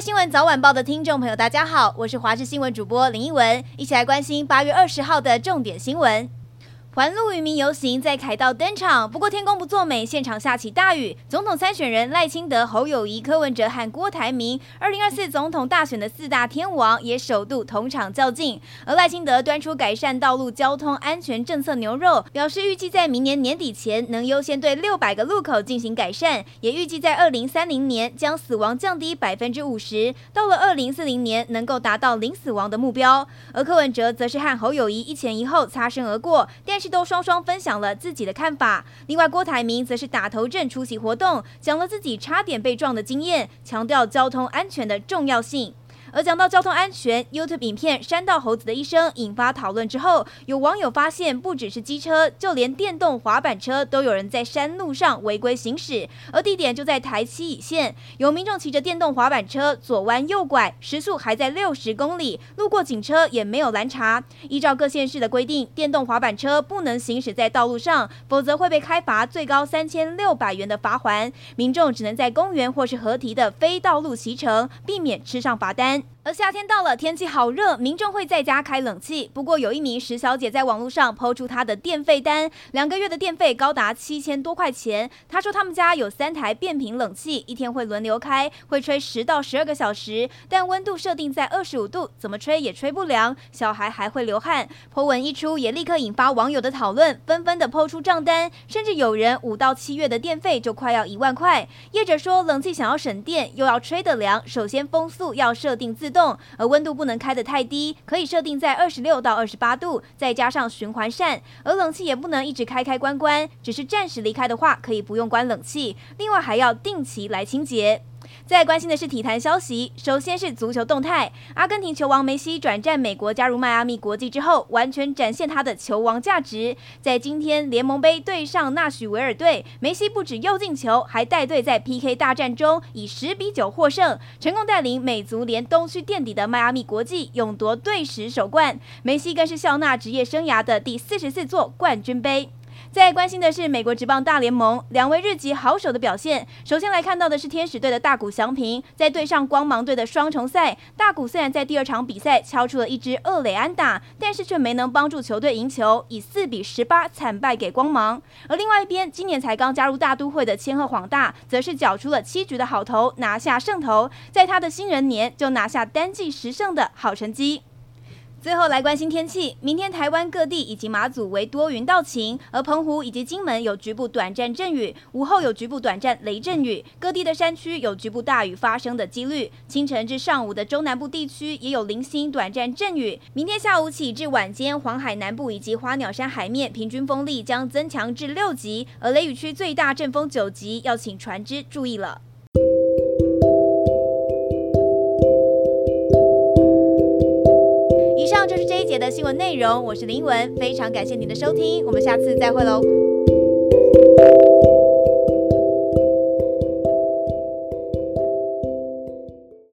新闻早晚报的听众朋友，大家好，我是华视新闻主播林一文，一起来关心八月二十号的重点新闻。环路渔民游行在凯道登场，不过天公不作美，现场下起大雨。总统参选人赖清德、侯友谊、柯文哲和郭台铭，二零二四总统大选的四大天王也首度同场较劲。而赖清德端出改善道路交通安全政策牛肉，表示预计在明年年底前能优先对六百个路口进行改善，也预计在二零三零年将死亡降低百分之五十，到了二零四零年能够达到零死亡的目标。而柯文哲则是和侯友谊一前一后擦身而过，但是。都双双分享了自己的看法。另外，郭台铭则是打头阵出席活动，讲了自己差点被撞的经验，强调交通安全的重要性。而讲到交通安全，YouTube 影片《山道猴子的一生》引发讨论之后，有网友发现，不只是机车，就连电动滑板车都有人在山路上违规行驶，而地点就在台七乙线，有民众骑着电动滑板车左弯右拐，时速还在六十公里，路过警车也没有拦查。依照各县市的规定，电动滑板车不能行驶在道路上，否则会被开罚最高三千六百元的罚锾。民众只能在公园或是河堤的非道路骑乘，避免吃上罚单。安。而夏天到了，天气好热，民众会在家开冷气。不过，有一名石小姐在网络上抛出她的电费单，两个月的电费高达七千多块钱。她说他们家有三台变频冷气，一天会轮流开，会吹十到十二个小时，但温度设定在二十五度，怎么吹也吹不凉，小孩还会流汗。po 文一出，也立刻引发网友的讨论，纷纷的抛出账单，甚至有人五到七月的电费就快要一万块。业者说，冷气想要省电又要吹得凉，首先风速要设定自自动。而温度不能开得太低，可以设定在二十六到二十八度，再加上循环扇。而冷气也不能一直开开关关，只是暂时离开的话，可以不用关冷气。另外还要定期来清洁。再关心的是体坛消息，首先是足球动态。阿根廷球王梅西转战美国，加入迈阿密国际之后，完全展现他的球王价值。在今天联盟杯对上纳许维尔队，梅西不止又进球，还带队在 PK 大战中以十比九获胜，成功带领美足联东区垫底的迈阿密国际勇夺队史首冠。梅西更是笑纳职业生涯的第四十四座冠军杯。在关心的是美国职棒大联盟两位日籍好手的表现。首先来看到的是天使队的大谷翔平，在对上光芒队的双重赛，大谷虽然在第二场比赛敲出了一支二垒安打，但是却没能帮助球队赢球，以四比十八惨败给光芒。而另外一边，今年才刚加入大都会的千贺晃大，则是缴出了七局的好投，拿下胜投，在他的新人年就拿下单季十胜的好成绩。最后来关心天气，明天台湾各地以及马祖为多云到晴，而澎湖以及金门有局部短暂阵雨，午后有局部短暂雷阵雨，各地的山区有局部大雨发生的几率。清晨至上午的中南部地区也有零星短暂阵雨。明天下午起至晚间，黄海南部以及花鸟山海面平均风力将增强至六级，而雷雨区最大阵风九级，要请船只注意了。就是这一节的新闻内容，我是林文，非常感谢您的收听，我们下次再会喽。